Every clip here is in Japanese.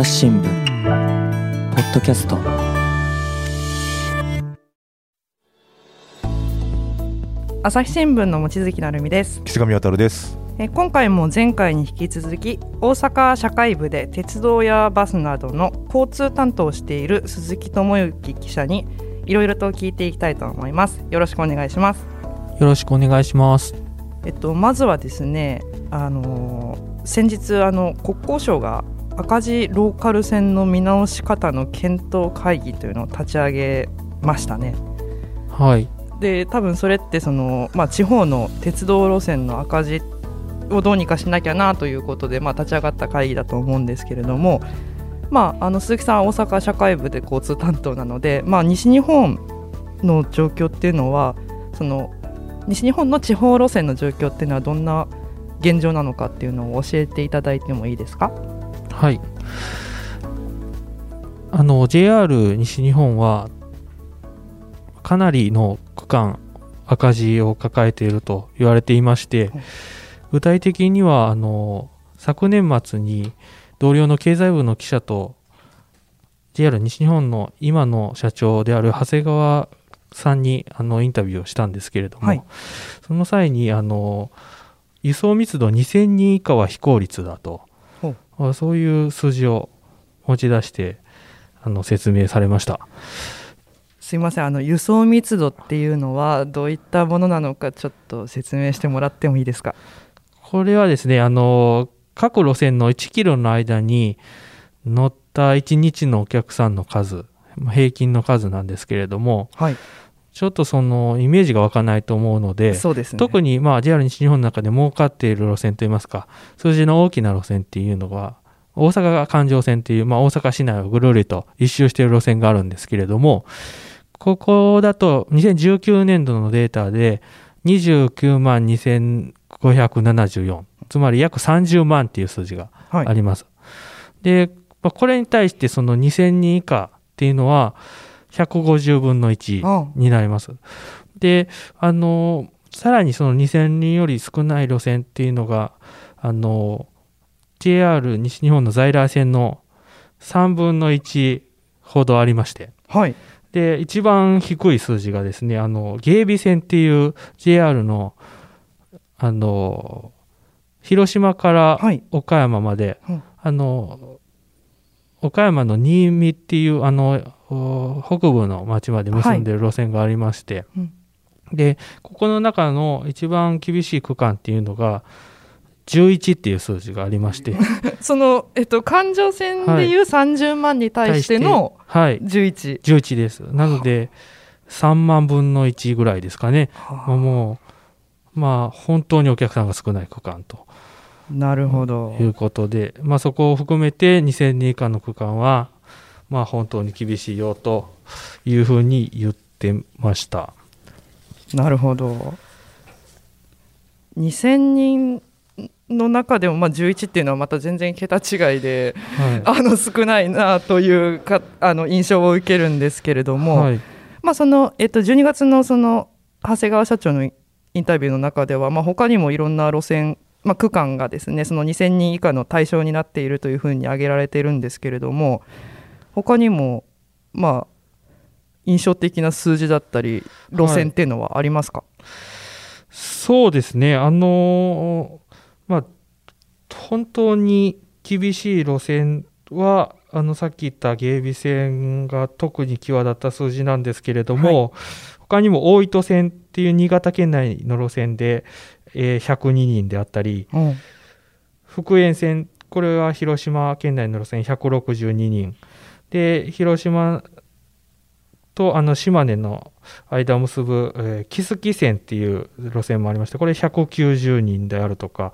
朝日新聞ポッドキャスト。朝日新聞の望月成美です。岸上渉です。え今回も前回に引き続き大阪社会部で鉄道やバスなどの交通担当をしている鈴木智之記者にいろいろと聞いていきたいと思います。よろしくお願いします。よろしくお願いします。えっとまずはですねあの先日あの国交省が赤字ローカル線の見直し方の検討会議というのを立ち上げましたね。はい。で多分それってその、まあ、地方の鉄道路線の赤字をどうにかしなきゃなということで、まあ、立ち上がった会議だと思うんですけれども、まあ、あの鈴木さんは大阪社会部で交通担当なので、まあ、西日本の状況っていうのはその西日本の地方路線の状況っていうのはどんな現状なのかっていうのを教えていただいてもいいですか？はい。あの JR 西日本はかなりの区間赤字を抱えていると言われていまして具体的にはあの昨年末に同僚の経済部の記者と JR 西日本の今の社長である長谷川さんにあのインタビューをしたんですけれども、はい。その際にあの輸送密度2000人以下は非効率だとそういう数字を持ち出してあの説明されました。すいません。あの輸送密度っていうのはどういったものなのかちょっと説明してもらってもいいですか？これはですね、あの、各路線の1キロの間に乗った1日のお客さんの数、まあ平均の数なんですけれども、はいちょっとそのイメージが湧かないと思うので、そうですね特にまあ JR 西日本の中で儲かっている路線といいますか、数字の大きな路線っていうのは、大阪が環状線っていう、まあ、大阪市内をぐるりと一周している路線があるんですけれども、ここだと2019年度のデータで29万2574、つまり約30万っていう数字がはいあります。で、まあこれに対してその2000人以下っていうのは150分の1あになります。で、あの、さらにその2000人より少ない路線っていうのが、あの、JR 西日本の在来線の3分の1ほどありまして、はい。で、一番低い数字がですね、あの、芸備線っていう JR の、あの、広島からはい。岡山まで、うん。あの、岡山の新見っていう、あの、お北部の町まで結んでる路線がありまして、うんで、ここの中の一番厳しい区間っていうのが、11っていう数字がありまして、その、えっと、環状線でいう30万に対してのはい、11、11です。なので、3万分の1ぐらいですかね。まあ。もう、まあ、本当にお客さんが少ない区間となるほどいうことで、まあ、そこを含めて2000人以下の区間は、まあ、本当に厳しいよというふうに言ってました。なるほど2000人の中でも、まあ、11っていうのはまた全然桁違いではあの少ないなというかあの印象を受けるんですけれどい。も、はい。まあ、その、えっと、12月のその長谷川社長のインタビューの中では、まあ、他にもいろんな路線、まあ、区間がですねその2000人以下の対象になっているというふうに挙げられているんですけれども他にもまあ印象的な数字だったり路線っていうのはありますか、そうですね。あのーまあ、本当に厳しい路線は、あの、さっき言った芸備線が特に際立った数字なんですけれども、他にも大糸線っていう新潟県内の路線で、えー102人であったり、うん福塩線、これは広島県内の路線162人。で、広島とあの島根の間を結ぶ、えー木月線っていう路線もありまして、これ190人であるとか、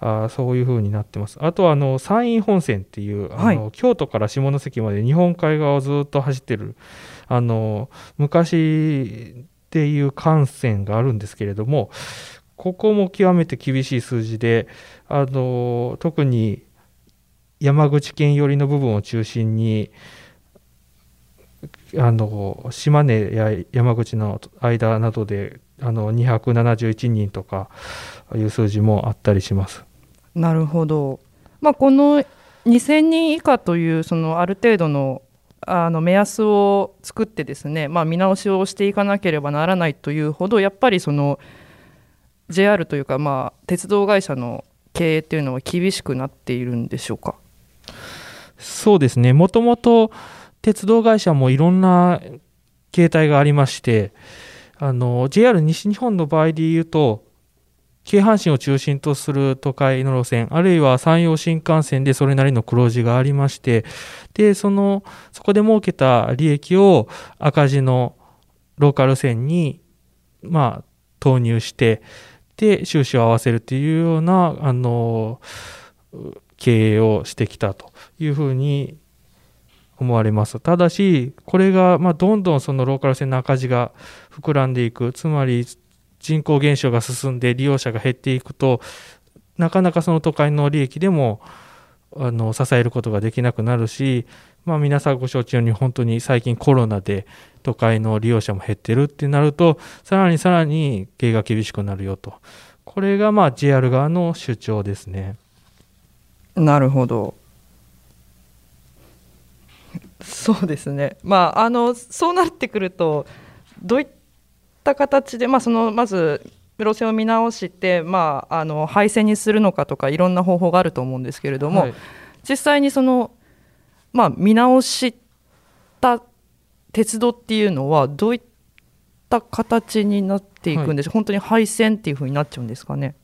あーそういう風になってます。あとはあの山陰本線っていう、あのは京都から下関まで日本海側をずっと走ってる、あの昔っていう幹線があるんですけれども、ここも極めて厳しい数字で、あの特に山口県寄りの部分を中心に、あの島根や山口の間などであの271人とかいう数字もあったりします。なるほど、まあ、この2000人以下というそのある程度のあの目安を作ってですね、まあ、見直しをしていかなければならないというほどやっぱりその JR というか、まあ、鉄道会社の経営っていうのは厳しくなっているんでしょうか？そうですね。もともと鉄道会社もいろんな形態がありまして JR 西日本の場合でいうと京阪神を中心とする都会の路線あるいは山陽新幹線でそれなりの黒字がありましてでそのそこで儲けた利益を赤字のローカル線にまあ投入してで収支を合わせるというようなあの経営をしてきたというふうに思われます。ただしこれがまあどんどんそのローカル線の赤字が膨らんでいく。つまり人口減少が進んで利用者が減っていくとなかなかその都会の利益でもあの支えることができなくなるし、まあ、皆さんご承知のように本当に最近コロナで都会の利用者も減ってるってなるとさらにさらに経営が厳しくなるよと。これがまあ JR 側の主張ですね。なるほど。そうですね。まああのそうなってくるとどういった形で、まあ、そのまず路線を見直して、まあ、あの廃線にするのかとかいろんな方法があると思うんですけれども、はい、実際にその、まあ、見直した鉄道っていうのはどういった形になっていくんでしょう、はい、本当に廃線っていうふうになっちゃうんですかね？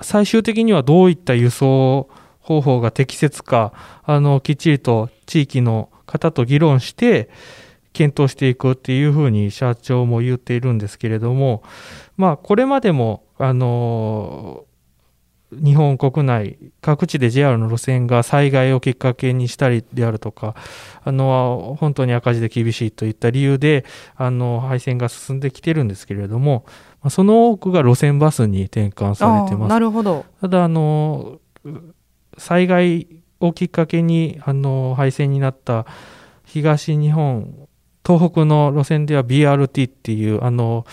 最終的にはどういった輸送方法が適切かあのきっちりと地域の方と議論して検討していくっていうふうに社長も言っているんですけれども、まあ、これまでもあの日本国内各地で JR の路線が災害をきっかけにしたりであるとかあの本当に赤字で厳しいといった理由であの廃線が進んできてるんですけれどもその多くが路線バスに転換されてます。なるほどただあの災害をきっかけにあの廃線になった東日本東北の路線では BRT っていうあの、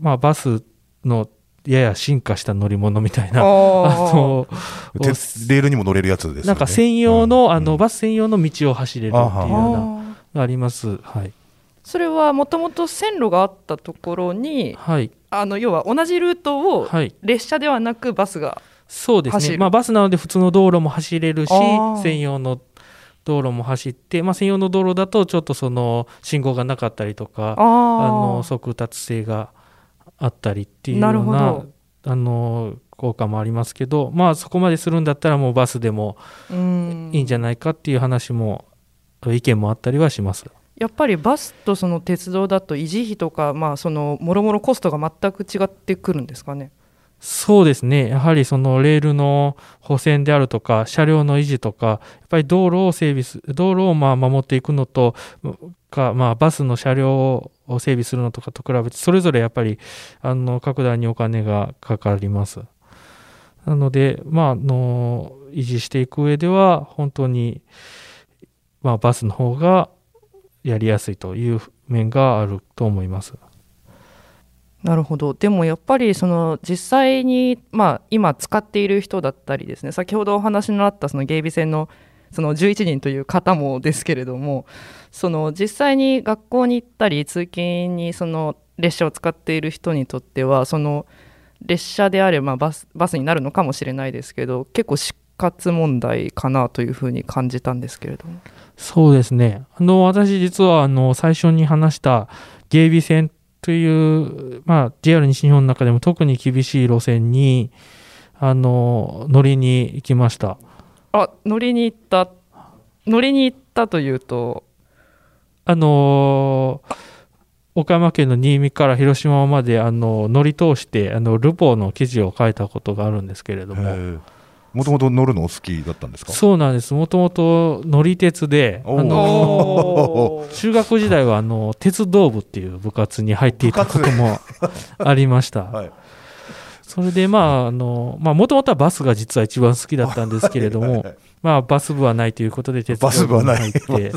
まあ、バスのやや進化した乗り物みたいな。あのレールにも乗れるやつです、ね、なんか専用のうん、あのバス専用の道を走れるっていうようながあります。はい、それはもともと線路があったところに、はい、あの要は同じルートを列車ではなくバスがそうですね、まあ、バスなので普通の道路も走れるし専用の道路も走って、まあ、専用の道路だとちょっとその信号がなかったりとかあの速達性があったりっていうようなあの効果もありますけど、まあ、そこまでするんだったらもうバスでもいいんじゃないかっていう話も意見もあったりはします。やっぱりバスとその鉄道だと維持費とか、まあ、そのもろもろコストが全く違ってくるんですかね。そうですね。やはりそのレールの補線であるとか、車両の維持とか、やっぱり道路を整備す、道路をまあ守っていくのと、か、まあバスの車両を整備するのとかと比べて、それぞれやっぱり、あの、格段にお金がかかります。なので、まあ、の、維持していく上では、本当に、まあバスの方がやりやすいという面があると思います。なるほど。でもやっぱりその実際に、まあ、今使っている人だったりですね先ほどお話のあったその芸備線のその11人という方もですけれどもその実際に学校に行ったり通勤にその列車を使っている人にとってはその列車であればバスバスになるのかもしれないですけど結構死活問題かなというふうに感じたんですけれども。そうですね。あの私実はあの最初に話した芸備線という、まあ、JR 西日本の中でも特に厳しい路線に、あの、乗りに行きました。あ、乗りに行った。乗りに行ったというと？あの岡山県の新見から広島まであの乗り通してあのルポーの記事を書いたことがあるんですけれどももともと乗るのお好きだったんですか？そうなんです。もともと乗り鉄であの 中学時代はあの鉄道部っていう部活に入っていたこともありました、はい、それでまああのもともとはバスが実は一番好きだったんですけれどもまあバス部はないということで鉄道部に入って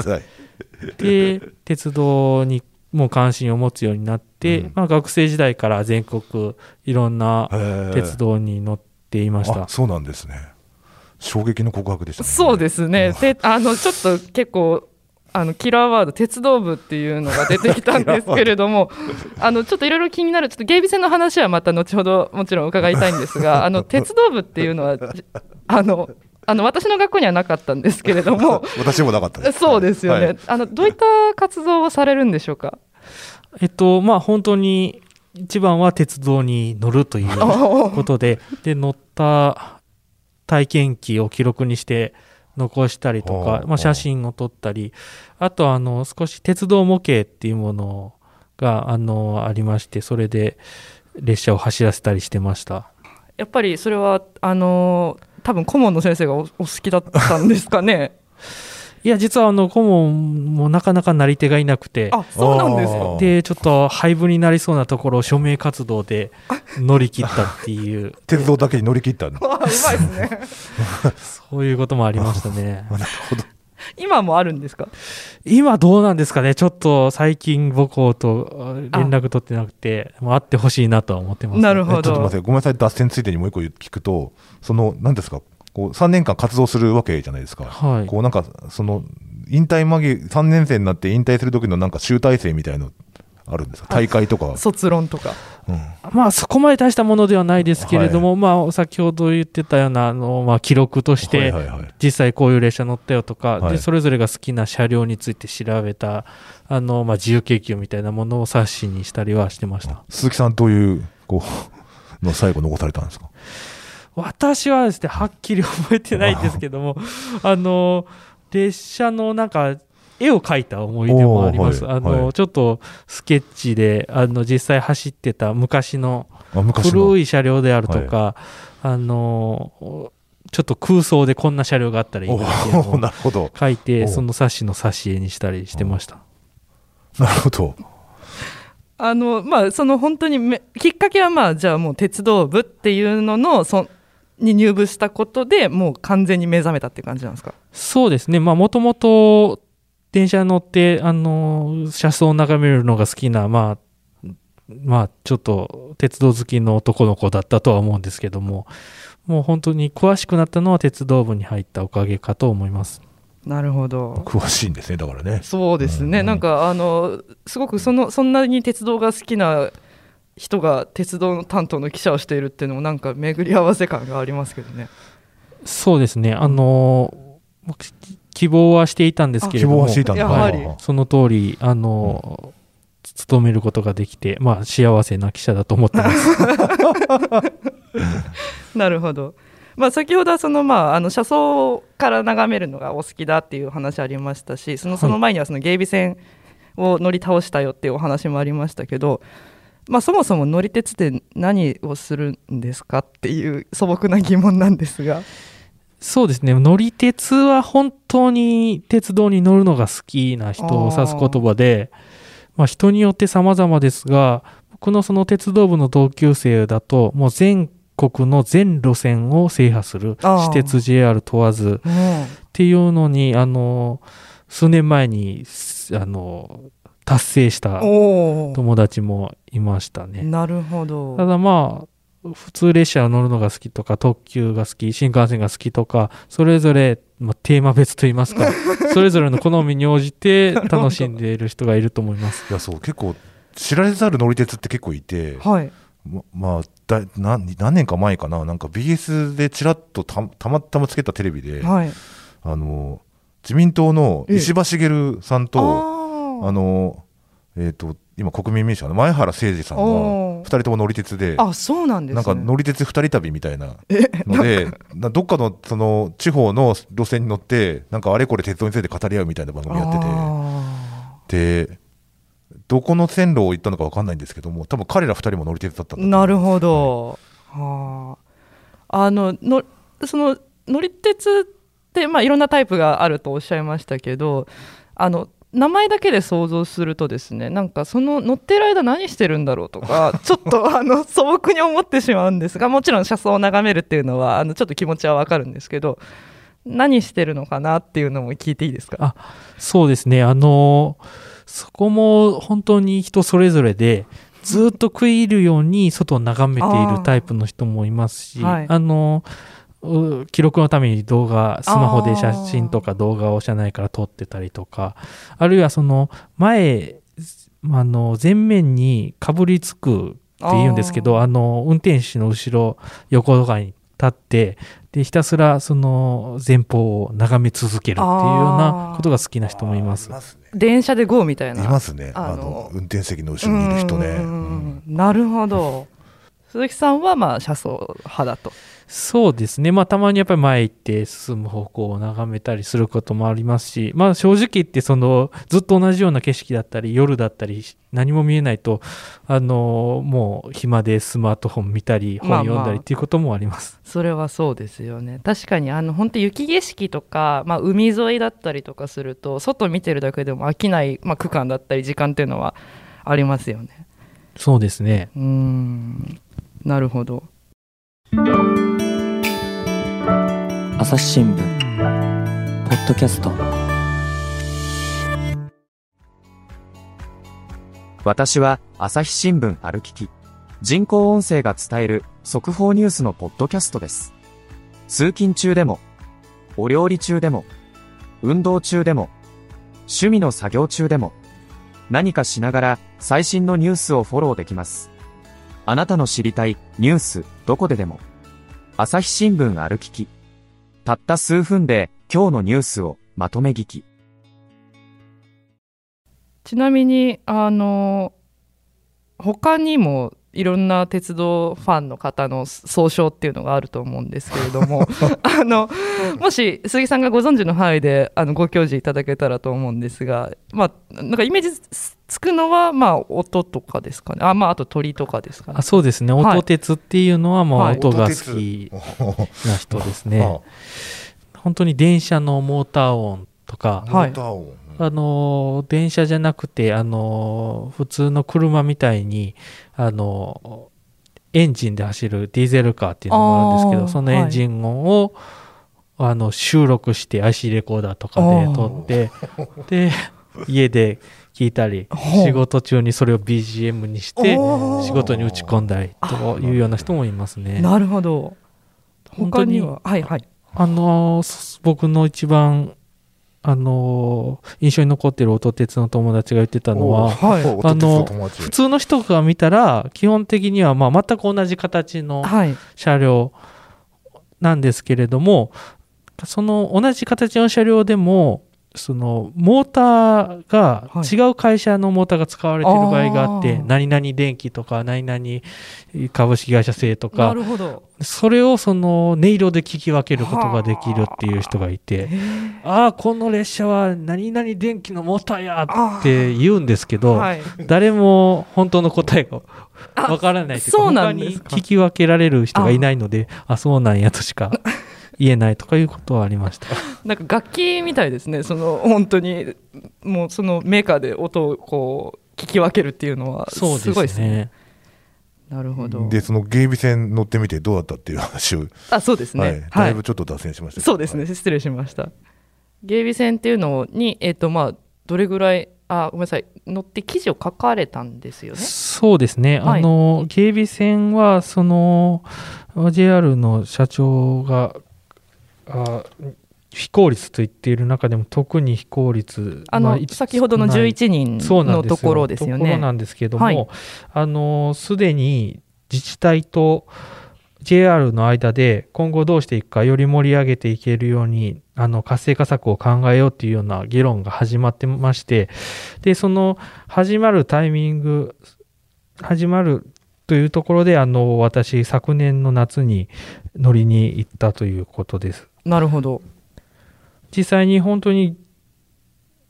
で鉄道にも関心を持つようになって、うん、まあ、学生時代から全国いろんな鉄道に乗っていました。そうなんですね衝撃の告白でした、ね、そうですね。で、あのちょっと結構あのキラーワード鉄道部っていうのが出てきたんですけれども あのちょっといろいろ気になるちょっと芸備線の話はまた後ほどもちろん伺いたいんですがあの鉄道部っていうのは あのあの私の学校にはなかったんですけれども。私もなかったです。そうですよね、はい、あのどういった活動をされるんでしょうか？えっとまあ本当に一番は鉄道に乗るということでで乗った体験記を記録にして残したりとか、まあ、写真を撮ったりあとあの少し鉄道模型っていうものがあのありましてそれで列車を走らせたりしてました。やっぱりそれはあの多分顧問の先生がお好きだったんですかね いや実はあの顧問もなかなかなり手がいなくて。あそうなんですか。でちょっと廃部になりそうなところを署名活動で乗り切ったっていう。鉄道だけに乗り切った うまいですね。そういうこともありましたね。なるほど。今もあるんですか？今どうなんですかね？ちょっと最近母校と連絡取ってなくてもう会ってほしいなとは思ってます、なるほど。ちょっと待ってごめんなさい。脱線ついでにもう一個聞くとその何ですか？こう3年間活動するわけじゃないですか、はい、こうなんかその引退間際3年生になって引退する時のなんか集大成みたいのあるんですか？大会とか。卒論とか、うん、まあそこまで大したものではないですけれども、はい、まあ先ほど言ってたようなあの、まあ、記録として、実際こういう列車乗ったよとか、はい、でそれぞれが好きな車両について調べたあの、まあ、自由研究みたいなものを冊子にしたりはしてました。鈴木さんどういうこうの最後残されたんですか？私はですねはっきり覚えてないんですけども あの列車のなんか絵を描いた思い出もあります。はい、あの、はい、ちょっとスケッチであの実際走ってた昔の古い車両であるとか、はい、あのちょっと空想でこんな車両があったらいいなっていうのを書いてその冊子の挿絵にしたりしてました。なるほど。あのまあその本当にめきっかけはまあじゃあもう鉄道部っていうののそに入部したことでもう完全に目覚めたっていう感じなんですか？そうですね。まあもともと電車に乗ってあの車窓を眺めるのが好きなまあまあちょっと鉄道好きの男の子だったとは思うんですけどももう本当に詳しくなったのは鉄道部に入ったおかげかと思います。なるほど。詳しいんですねだからね。そうですね、うん、なんかあのすごくそのそんなに鉄道が好きな人が鉄道の担当の記者をしているっていうのもなんか巡り合わせ感がありますけどね。そうですね。あの希望はしていたんですけれどもやはり。その通りあの、うん、務めることができてまあ幸せな記者だと思ってます。なるほど。まあ、先ほどはその、まあ、あの車窓から眺めるのがお好きだっていう話ありましたしそのその前にはその芸備線を乗り倒したよっていうお話もありましたけど、まあ、そもそも乗り鉄って何をするんですかっていう素朴な疑問なんですが。そうですね。乗り鉄は本当に鉄道に乗るのが好きな人を指す言葉でまあ、人によって様々ですが僕のその鉄道部の同級生だともう全国の全路線を制覇する私鉄 JR 問わずっていうのにあの数年前にあの達成した友達もいましたね。なるほど。ただまあ、普通列車を乗るのが好きとか、特急が好き、新幹線が好きとか、それぞれ、まあ、テーマ別といいますか、それぞれの好みに応じて楽しんでいる人がいると思います。いや、そう、結構、知られざる乗り鉄って結構いて、はい。ままあだ何何年か前かな、なんか BS でちらっとたたまたまつけたテレビで、はい、あの自民党の石破茂さんと、あのえーと、今、国民民主の前原誠司さんが2人とも乗り鉄で、あそうなんです、ね、なんか乗り鉄2人旅みたいなので、どっかのその地方の路線に乗って、なんかあれこれ鉄道について語り合うみたいな番組やってて、で、どこの線路を行ったのか分かんないんですけども、多分彼ら2人も乗り鉄だったんだなるほど、はい、はあ、あののその乗り鉄って、まあ、いろんなタイプがあるとおっしゃいましたけど、あの名前だけで想像するとですねなんかその乗ってる間何してるんだろうとか ちょっとあの素朴に思ってしまうんですがもちろん車窓を眺めるっていうのはあのちょっと気持ちはわかるんですけど何してるのかなっていうのも聞いていいですか？あそうですね。あのそこも本当に人それぞれでずっと食い入るように外を眺めているタイプの人もいますしあ、はい、あのう記録のために動画スマホで写真とか動画を車内から撮ってたりとかあるいはその前あの前面にかぶりつくっていうんですけどあの運転手の後ろ横とかに立ってでひたすらその前方を眺め続けるっていうようなことが好きな人もいます。いますね。電車で GO みたいな。いますね。あのあの運転席の後ろにいる人ね。なるほど。鈴木さんはまあ車窓派だとそうですね、まあ、たまにやっぱり前行って進む方向を眺めたりすることもありますし、まあ、正直言ってそのずっと同じような景色だったり夜だったり何も見えないとあのもう暇でスマートフォン見たりまあまあ本読んだりっていうこともあります。それはそうですよね。確かにあの本当雪景色とか、まあ、海沿いだったりとかすると外見てるだけでも飽きない、まあ、区間だったり時間っていうのはありますよね。そうですね。うーん。なるほど朝日新聞ポッドキャスト私は朝日新聞歩きき。人工音声が伝える速報ニュースのポッドキャストです。通勤中でも、お料理中でも、運動中でも、趣味の作業中でも、何かしながら最新のニュースをフォローできます。あなたの知りたいニュースどこででも。朝日新聞歩きき。たった数分で今日のニュースをまとめ聞き。ちなみにあの他にもいろんな鉄道ファンの方の総称っていうのがあると思うんですけれども あのもし鈴木さんがご存知の範囲であのご教示いただけたらと思うんですが、まあ、なんかイメージつくのは、まあ、音とかですかね。あ,、まあ、あと鳥とかですかね。あそうですね。はい。音鉄っていうのは音が好きな人ですね、は本当に電車のモーター音とかあはいモーター音。あのー電車じゃなくて、あのー普通の車みたいに、あのーエンジンで走るディーゼルカーっていうのもあるんですけど、そのエンジン音を、あの収録して IC レコーダーとかで撮って、で、家で聞いたり、仕事中にそれを BGM にして、仕事に打ち込んだりというような人もいますね。なるほど。他にははいはい。あのー僕の一番、あのー印象に残ってる音鉄の友達が言ってたのは、はい。お音鉄の普通の人が見たら基本的にはまあ全く同じ形のはい。車両なんですけれどもその同じ形の車両でもそのモーターがはい。違う会社のモーターが使われている場合があって、あー。何々電機とか何々株式会社製となかそれをその音色で聞き分けることができるっていう人がいてあ。あこの列車は何々電機のモーターやって言うんですけど、はい。誰も本当の答えがわからないというかそうな他に聞き分けられる人がいないのであそうなんやとしか言えないとかいうことはありました。なんか楽器みたいですね。その本当にもうそのメーカーで音をこう聞き分けるっていうのはすそうごいですねですね。なるほど。でその芸備線乗ってみてどうだったっていう話を、あそうですはい。ねはい。だいぶちょっと脱線しましたけど。そうですね、失礼しました。芸備線っていうのにえっ、とまあどれぐらいあごめんなさい。乗って記事を書かれたんですよね。そうですね、はい。あの警備線はその JR の社長があ非効率と言っている中でも特に非効率あの、まあ先ほどの少ない11人そうなんですよ。のところですよね。ところなんですけども、はい。あのすでに自治体と JR の間で今後どうしていくかより盛り上げていけるようにあの活性化策を考えようっていうような議論が始まってましてでその始まるタイミング始まるというところであの私昨年の夏に乗りに行ったということですなるほど。実際に本当に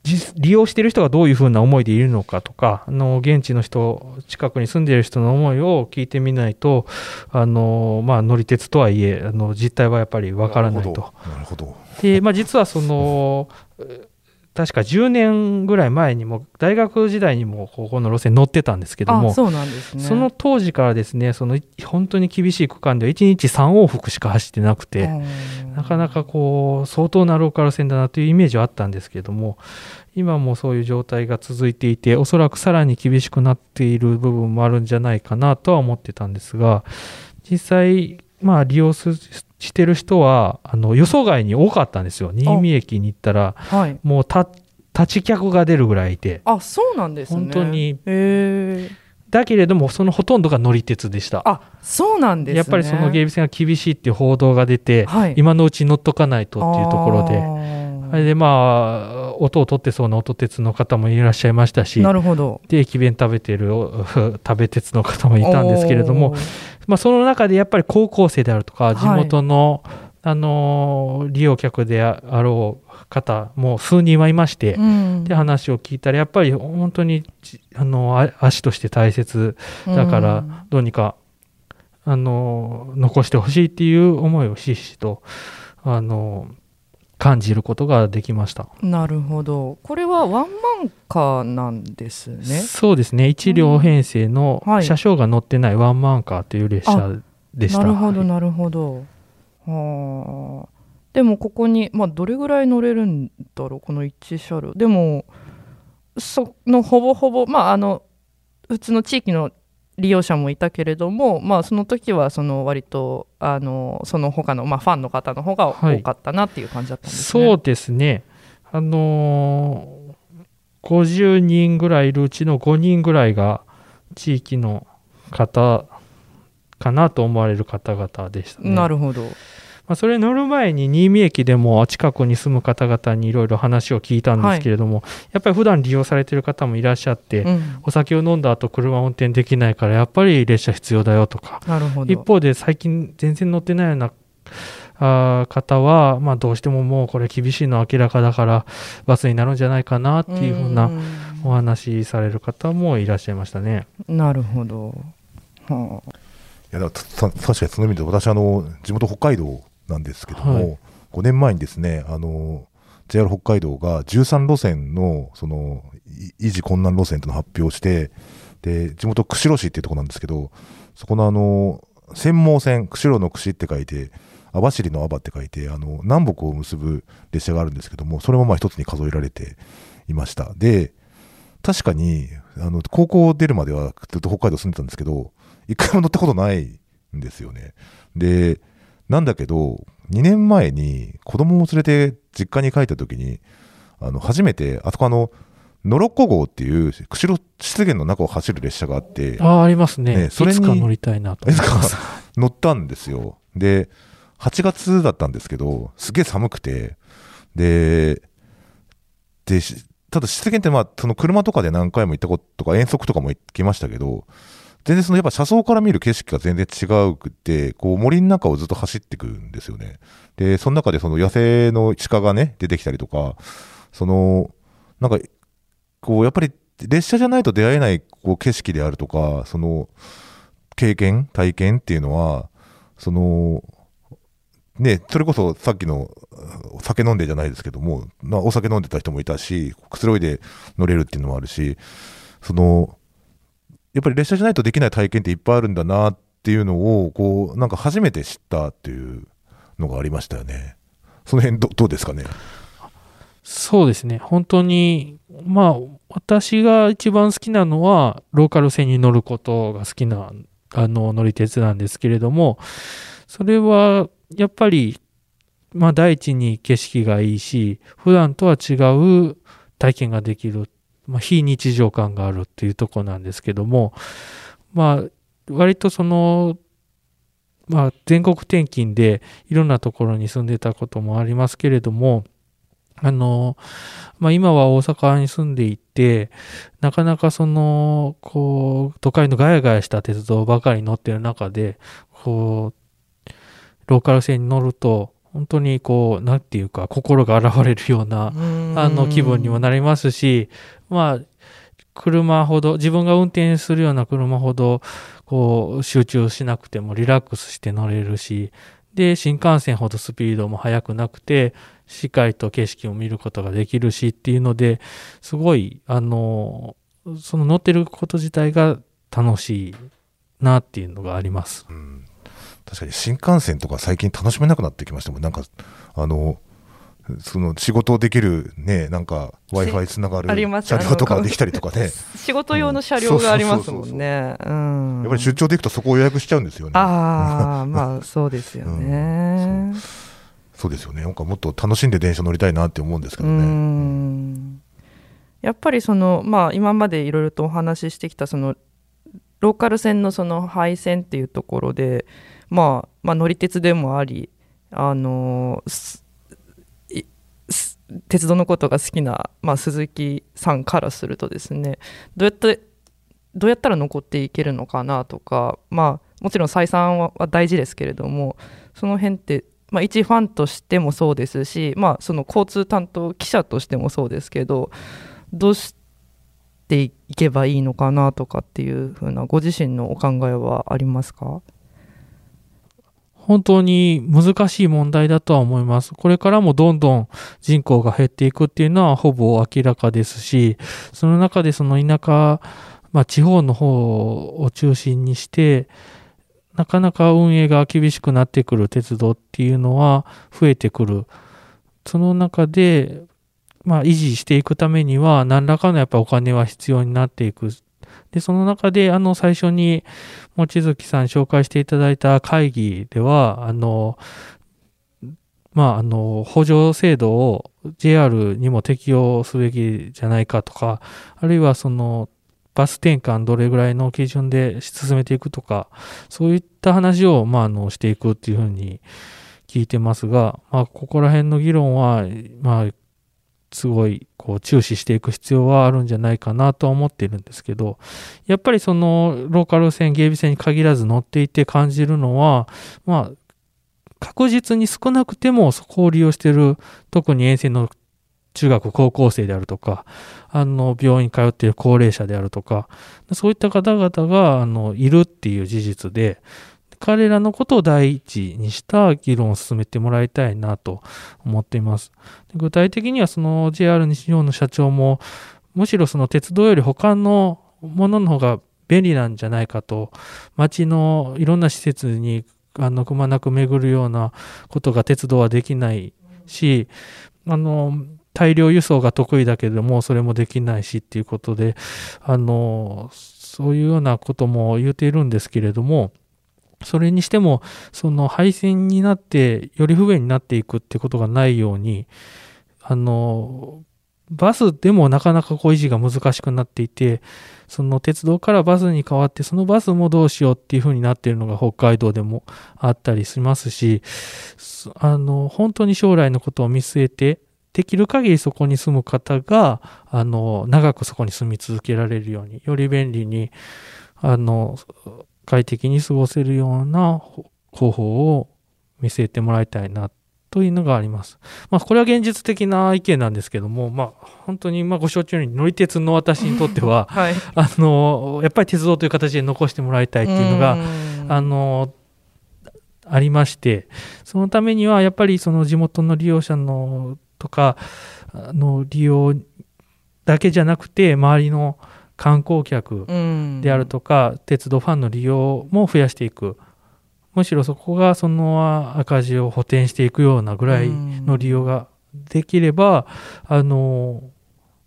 実利用している人がどういうふうな思いでいるのかとかあの現地の人近くに住んでいる人の思いを聞いてみないとあの、まあ、乗り鉄とはいえあの実態はやっぱりわからないと。なるほど。で、まあ、実はそのえ確か10年ぐらい前にも大学時代にもここの路線乗ってたんですけどもあそうなんですねその当時からですねその本当に厳しい区間では1日3往復しか走ってなくて。なかなかこう相当なローカル線だなというイメージはあったんですけれども今もそういう状態が続いていておそらくさらに厳しくなっている部分もあるんじゃないかなとは思ってたんですが実際まあ、利用すしてる人はあの予想外に多かったんですよ。新見駅に行ったらはい。もうた立ち客が出るぐらいいてあそうなんですね。本当に。だけれどもそのほとんどが乗り鉄でした。あそうなんですね。やっぱりその芸備線が厳しいっていう報道が出て、はい。今のうちに乗っとかないとっていうところで。であれでまあ音を取ってそうな音鉄の方もいらっしゃいましたしなるほど。で駅弁食べてるお 食べ鉄の方もいたんですけれどもまあ、その中でやっぱり高校生であるとかはい。地元の、あのー利用客であろう方も数人はいまして、うん。で話を聞いたらやっぱり本当にじあのあ足として大切だからうん。どうにか、あのー残してほしいっていう思いをひしひしと、あのー感じることができました。なるほど。これはワンマンカーなんですね。そうですね。1両編成のはい。車掌が乗ってないワンマンカーという列車でした。なるほどはい。なるほど。はあ。でもここにまあどれぐらい乗れるんだろうこの1車両。でもそのほぼほぼまああの普通の地域の利用者もいたけれどもまあその時はその割とあのその他のまあファンの方の方がはい多かったなっていう感じだったんですね、そうですね。あのー50人ぐらいいるうちの5人ぐらいが地域の方かなと思われる方々でしたね。なるほどまあ、それ乗る前に新見駅でも近くに住む方々にいろいろ話を聞いたんですけれども、やっぱり普段利用されてる方もいらっしゃって、うん。お酒を飲んだ後車を運転できないからやっぱり列車必要だよとか。なるほど。一方で最近全然乗ってないようなあー方は、まあ、どうしてももうこれ厳しいのは明らかだからバスになるんじゃないかなっていうふうなお話しされる方もいらっしゃいましたね。うんなるほど。はいや確かにその意味で私あの地元北海道なんですけども、はい5年前にですねあの JR 北海道が13路線のその維持困難路線とのを発表してで地元釧路市っていうところなんですけどそこのあの専門線釧路の釧って書いて網走の網って書いてあの南北を結ぶ列車があるんですけどもそれもまあ一つに数えられていましたで確かにあの高校出るまではずっと北海道住んでたんですけど一回も乗ったことないんですよね。で、なんだけど、2年前に子供を連れて実家に帰った時に、あの、初めて、あそこあの、ノロッコ号っていう釧路湿原の中を走る列車があって、ああ、ありますね。ねそれにいつか乗りたいなといつか。乗ったんですよ。で、8月だったんですけど、すげえ寒くて、で、で、しただ湿原ってまあ、その車とかで何回も行ったこととか遠足とかも行きましたけど、全然そのやっぱ車窓から見る景色が全然違うくて、こう森の中をずっと走っていくんですよね。で、その中でその野生の鹿がね、出てきたりとか、その、なんか、こうやっぱり列車じゃないと出会えないこう景色であるとか、その、経験、体験っていうのは、その、ね、それこそさっきの酒飲んでじゃないですけども、まあ、お酒飲んでた人もいたし、くつろいで乗れるっていうのもあるし、その、やっぱり列車じゃないとできない体験っていっぱいあるんだなっていうのを、こう、なんか初めて知ったっていうのがありましたよね。その辺どどうですかね？そうですね。本当に、まあ、私が一番好きなのは、ローカル線に乗ることが好きな、あの、乗り鉄なんですけれども、それは、やっぱり、まあ、第一に景色がいいし、普段とは違う体験ができる、まあ、非日常感があるっていうところなんですけども、まあ、割とその、まあ、全国転勤でいろんなところに住んでたこともありますけれども、あの、まあ、今は大阪に住んでいて、なかなかその、こう、都会のガヤガヤした鉄道ばかり乗ってる中で、こう、ローカル線に乗ると、本当にこう、なんていうか、心が洗われるような、あの気分にもなりますし、まあ、車ほど、自分が運転するような車ほど、こう、集中しなくてもリラックスして乗れるし、で、新幹線ほどスピードも速くなくて、しっかりと景色を見ることができるしっていうので、すごい、あの、その乗ってること自体が楽しいなっていうのがあります。うん確かに新幹線とか最近楽しめなくなってきましたもん。なんか、あの、その仕事できるね、なんか Wi-Fi つながる車両とかできたりとかね。仕事用の車両がありますもんね。うんやっぱり出張で行くとそこを予約しちゃうんですよね。ああ、まあそうですよね。そうですよね。なんかもっと楽しんで電車乗りたいなって思うんですけどうね。んやっぱりそのまあ今までいろいろとお話ししてきたそのローカル線のその廃線っていうところで、まあ、まあ乗り鉄でもありあの鉄道のことが好きな、まあ、鈴木さんからするとですねどうやってどうやったら残っていけるのかなとか、まあ、もちろん採算は大事ですけれどもその辺って、まあ、一ファンとしてもそうですし、まあ、その交通担当記者としてもそうですけどどうしていけばいいのかなとかっていうふうなご自身のお考えはありますか？本当に難しい問題だとは思います。これからもどんどん人口が減っていくっていうのはほぼ明らかですし、その中でその田舎、まあ地方の方を中心にして、なかなか運営が厳しくなってくる鉄道っていうのは増えてくる。その中で、まあ維持していくためには何らかのやっぱお金は必要になっていく。で、その中であの最初に望月さん紹介していただいた会議では、あの、まあ、あの、補助制度を JR にも適用すべきじゃないかとか、あるいはその、バス転換どれぐらいの基準で進めていくとか、そういった話を、まあ、あの、していくっていうふうに聞いてますが、まあ、ここら辺の議論は、まあ、すごい、こう、注視していく必要はあるんじゃないかなとは思っているんですけど、やっぱりその、ローカル線、芸備線に限らず乗っていて感じるのは、まあ、確実に少なくてもそこを利用している、特に沿線の中学、高校生であるとか、あの、病院通っている高齢者であるとか、そういった方々が、あの、いるっていう事実で、彼らのことを第一にした議論を進めてもらいたいなと思っています。具体的にはその JR 西日本の社長も、むしろその鉄道より他のものの方が便利なんじゃないかと、街のいろんな施設にあのくまなく巡るようなことが鉄道はできないし、あの、大量輸送が得意だけれども、それもできないしっていうことで、あの、そういうようなことも言っているんですけれども、それにしても、その廃線になって、より不便になっていくってことがないように、あの、バスでもなかなかこう維持が難しくなっていて、その鉄道からバスに変わって、そのバスもどうしようっていう風になっているのが北海道でもあったりしますし、あの、本当に将来のことを見据えて、できる限りそこに住む方が、あの、長くそこに住み続けられるように、より便利に、あの、快適に過ごせるような方法を見据えてもらいたいなというのがあります。まあ、これは現実的な意見なんですけども、まあ、本当に、まあ、ご承知のように乗り鉄の私にとっては、はい、あの、やっぱり鉄道という形で残してもらいたいっていうのが、あの、ありまして、そのためには、やっぱりその地元の利用者のとか、あの、利用だけじゃなくて、周りの観光客であるとか、鉄道ファンの利用も増やしていく。むしろそこがその赤字を補填していくようなぐらいの利用ができれば、あの、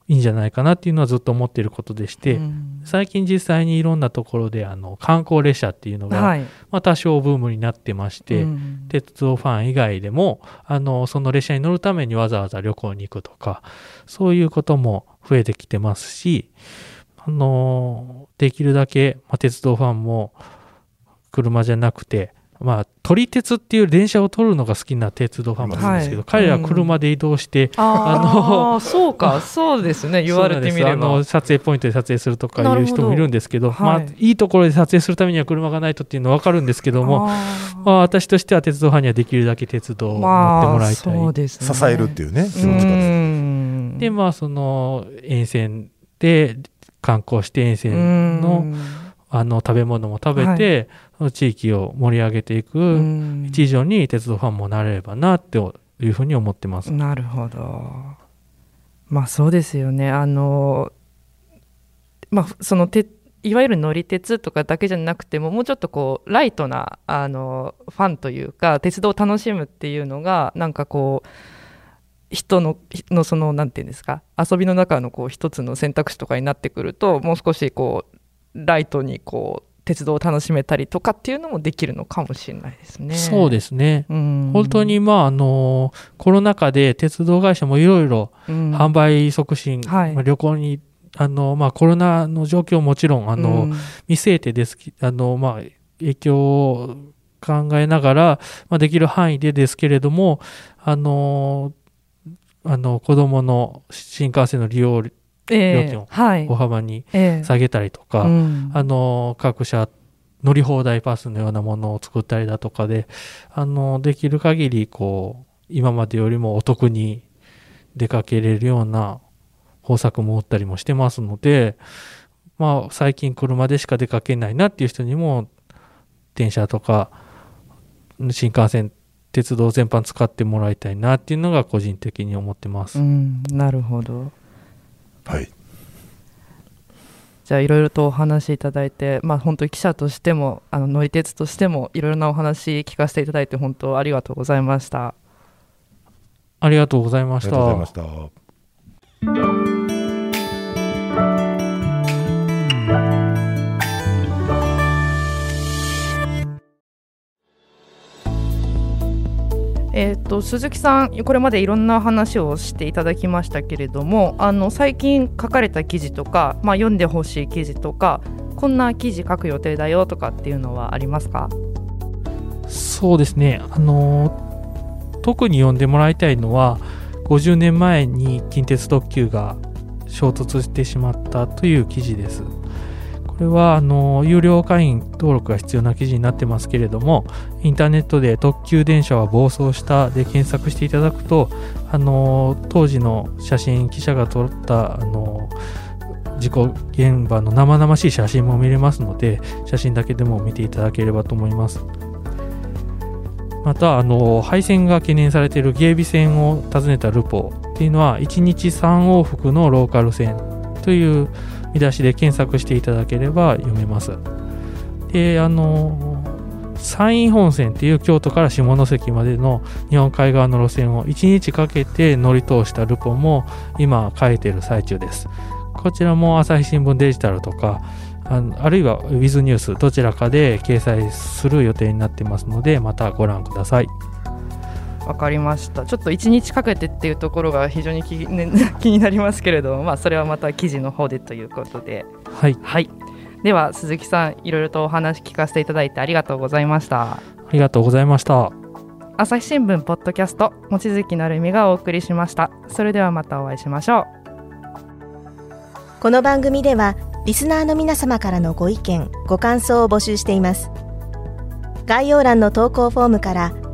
いいんじゃないかなっていうのはずっと思っていることでして、最近実際にいろんなところであの観光列車っていうのが、はい、まあ、多少ブームになってまして、うん。鉄道ファン以外でもあのその列車に乗るためにわざわざ旅行に行くとかそういうことも増えてきてますしあのできるだけ、まあ、鉄道ファンも車じゃなくてまあ、撮り鉄っていう電車を撮るのが好きな鉄道ファンもいるんですけど、はい。彼らは車で移動して、ああのそうかそうですね。言われてみれば。あの撮影ポイントで撮影するとかいう人もいるんですけどなるほど。まあはい。いいところで撮影するためには車がないとっていうのは分かるんですけども、あまあ、私としては鉄道ファンにはできるだけ鉄道をー乗ってもらいたい。そうですね。支えるっていうね、気持ちうがん。でまあその沿線で観光して沿線のあの食べ物も食べて、地域を盛り上げていくうん。一助に鉄道ファンもなれればなっていうふうに思ってます。なるほど。まあそうですよね。あのまあそのていわゆる乗り鉄とかだけじゃなくてももうちょっとこうライトなあのファンというか鉄道を楽しむっていうのがなんかこう人ののそのなんていうんですか遊びの中のこう一つの選択肢とかになってくるともう少しこうライトにこう鉄道を楽しめたりとかっていうのもできるのかもしれないですね。そうですね。うん本当に、まあ、あの、コロナ禍で鉄道会社もいろいろうん販売促進、はいまあ旅行に、あの、まあ、コロナの状況ももちろん、あの、うん見据えてですき、あの、まあ、影響を考えながら、まあ、できる範囲でですけれども、あの、あの、子供の新幹線の利用ええ料金をはい。大幅にええ。下げたりとか、うん。あの各社乗り放題パスのようなものを作ったりだとかであのできる限りこう今までよりもお得に出かけれるような方策も打ったりもしてますのでまあ最近車でしか出かけないなっていう人にも電車とか新幹線鉄道全般使ってもらいたいなっていうのが個人的に思ってます。うんなるほどはいじゃあいろいろとお話しいただいて、まあ、本当に記者としてもあの乗り鉄としてもいろいろなお話聞かせていただいて本当ありがとうございました。ありがとうございましたありがとうございま。したえー、と鈴木さん、これまでいろんな話をしていただきましたけれどもあの最近書かれた記事とか、まあ、読んでほしい記事とかこんな記事書く予定だよとかっていうのはありますか？そうですね、あの特に読んでもらいたいのは、50年前に近鉄特急が衝突してしまったという記事です。これはあの有料会員登録が必要な記事になってますけれども、インターネットで特急電車は暴走したで検索していただくと、あの当時の写真、記者が撮ったあの事故現場の生々しい写真も見れますので、写真だけでも見ていただければと思います。またあの廃線が懸念されている芸備線を訪ねたルポっていうのは1日3往復のローカル線という見出しで検索していただければ読めます。であの山陰本線っていう京都から下関までの日本海側の路線を1日かけて乗り通したルポも今書いてる最中です。こちらも朝日新聞デジタルとかああるいは Wiz ニュースどちらかで掲載する予定になってますのでまたご覧ください。わかりました。ちょっと1日かけてっていうところが非常に気,、ね、気になりますけれども、まあ、それはまた記事の方でということで。はい。はい。では鈴木さんいろいろとお話聞かせていただいてありがとうございました。ありがとうございました。朝日新聞ポッドキャスト望月成美がお送りしました。それではまたお会いしましょう。この番組ではリスナーの皆様からのご意見ご感想を募集しています。概要欄の投稿フォームから